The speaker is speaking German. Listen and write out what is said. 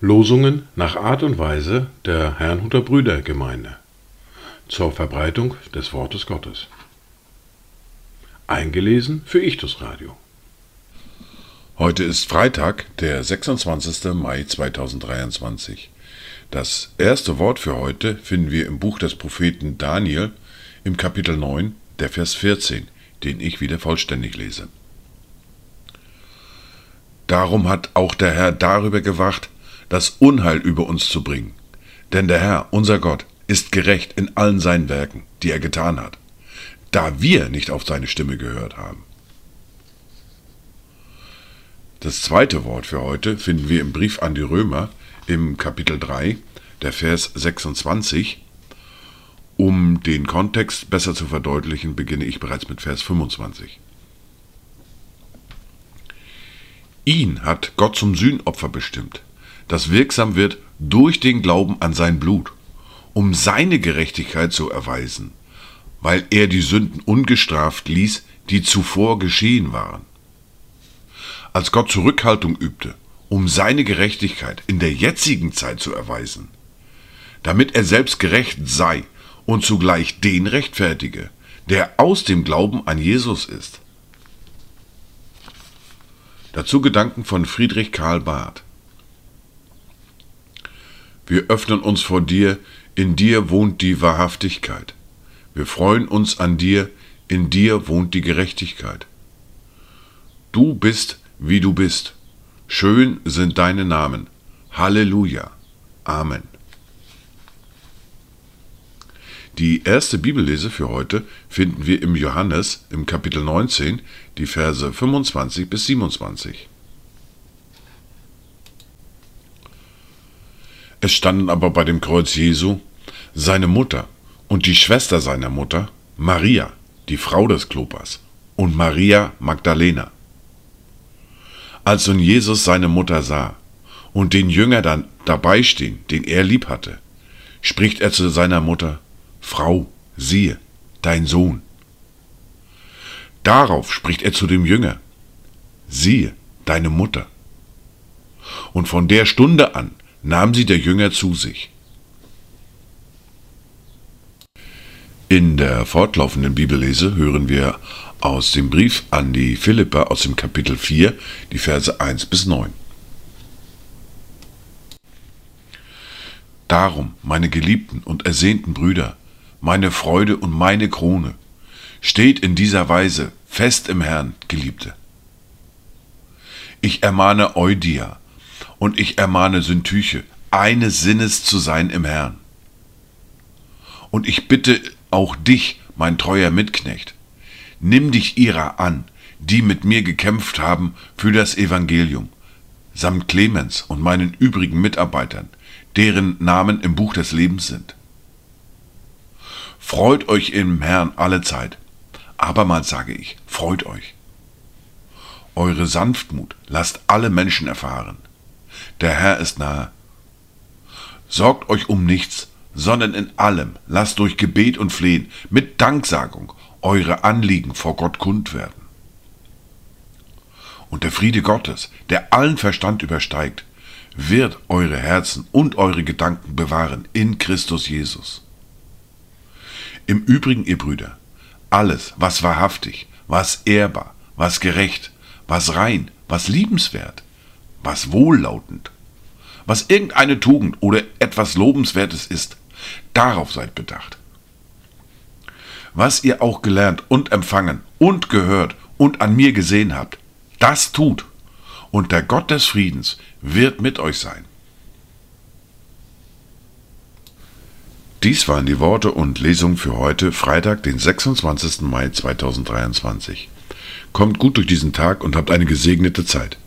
Losungen nach Art und Weise der Herrnhuter Brüdergemeinde zur Verbreitung des Wortes Gottes. Eingelesen für Ichtus Radio. Heute ist Freitag, der 26. Mai 2023. Das erste Wort für heute finden wir im Buch des Propheten Daniel im Kapitel 9, der Vers 14, den ich wieder vollständig lese. Darum hat auch der Herr darüber gewacht, das Unheil über uns zu bringen. Denn der Herr, unser Gott, ist gerecht in allen seinen Werken, die er getan hat, da wir nicht auf seine Stimme gehört haben. Das zweite Wort für heute finden wir im Brief an die Römer im Kapitel 3, der Vers 26. Um den Kontext besser zu verdeutlichen, beginne ich bereits mit Vers 25. Ihn hat Gott zum Sühnopfer bestimmt, das wirksam wird durch den Glauben an sein Blut, um seine Gerechtigkeit zu erweisen, weil er die Sünden ungestraft ließ, die zuvor geschehen waren als Gott Zurückhaltung übte, um seine Gerechtigkeit in der jetzigen Zeit zu erweisen, damit er selbst gerecht sei und zugleich den rechtfertige, der aus dem Glauben an Jesus ist. Dazu Gedanken von Friedrich Karl Barth. Wir öffnen uns vor dir, in dir wohnt die Wahrhaftigkeit. Wir freuen uns an dir, in dir wohnt die Gerechtigkeit. Du bist wie du bist. Schön sind deine Namen. Halleluja. Amen. Die erste Bibellese für heute finden wir im Johannes im Kapitel 19, die Verse 25 bis 27. Es standen aber bei dem Kreuz Jesu seine Mutter und die Schwester seiner Mutter, Maria, die Frau des Klopas, und Maria Magdalena. Als nun Jesus seine Mutter sah und den Jünger dann dabei stehen, den er lieb hatte, spricht er zu seiner Mutter, Frau, siehe, dein Sohn. Darauf spricht er zu dem Jünger, siehe, deine Mutter. Und von der Stunde an nahm sie der Jünger zu sich. In der fortlaufenden Bibellese hören wir aus dem Brief an die Philipper aus dem Kapitel 4, die Verse 1 bis 9. Darum, meine geliebten und ersehnten Brüder, meine Freude und meine Krone, steht in dieser Weise fest im Herrn, Geliebte. Ich ermahne Eudia und ich ermahne Syntyche, eines Sinnes zu sein im Herrn. Und ich bitte auch dich, mein treuer Mitknecht, nimm dich ihrer an, die mit mir gekämpft haben für das Evangelium, samt Clemens und meinen übrigen Mitarbeitern, deren Namen im Buch des Lebens sind. Freut euch im Herrn alle Zeit. Abermals sage ich, freut euch. Eure Sanftmut lasst alle Menschen erfahren. Der Herr ist nahe. Sorgt euch um nichts, sondern in allem lasst durch Gebet und Flehen mit Danksagung eure Anliegen vor Gott kund werden. Und der Friede Gottes, der allen Verstand übersteigt, wird eure Herzen und eure Gedanken bewahren in Christus Jesus. Im Übrigen, ihr Brüder, alles, was wahrhaftig, was ehrbar, was gerecht, was rein, was liebenswert, was wohllautend, was irgendeine Tugend oder etwas Lobenswertes ist, darauf seid bedacht was ihr auch gelernt und empfangen und gehört und an mir gesehen habt, das tut, und der Gott des Friedens wird mit euch sein. Dies waren die Worte und Lesungen für heute, Freitag, den 26. Mai 2023. Kommt gut durch diesen Tag und habt eine gesegnete Zeit.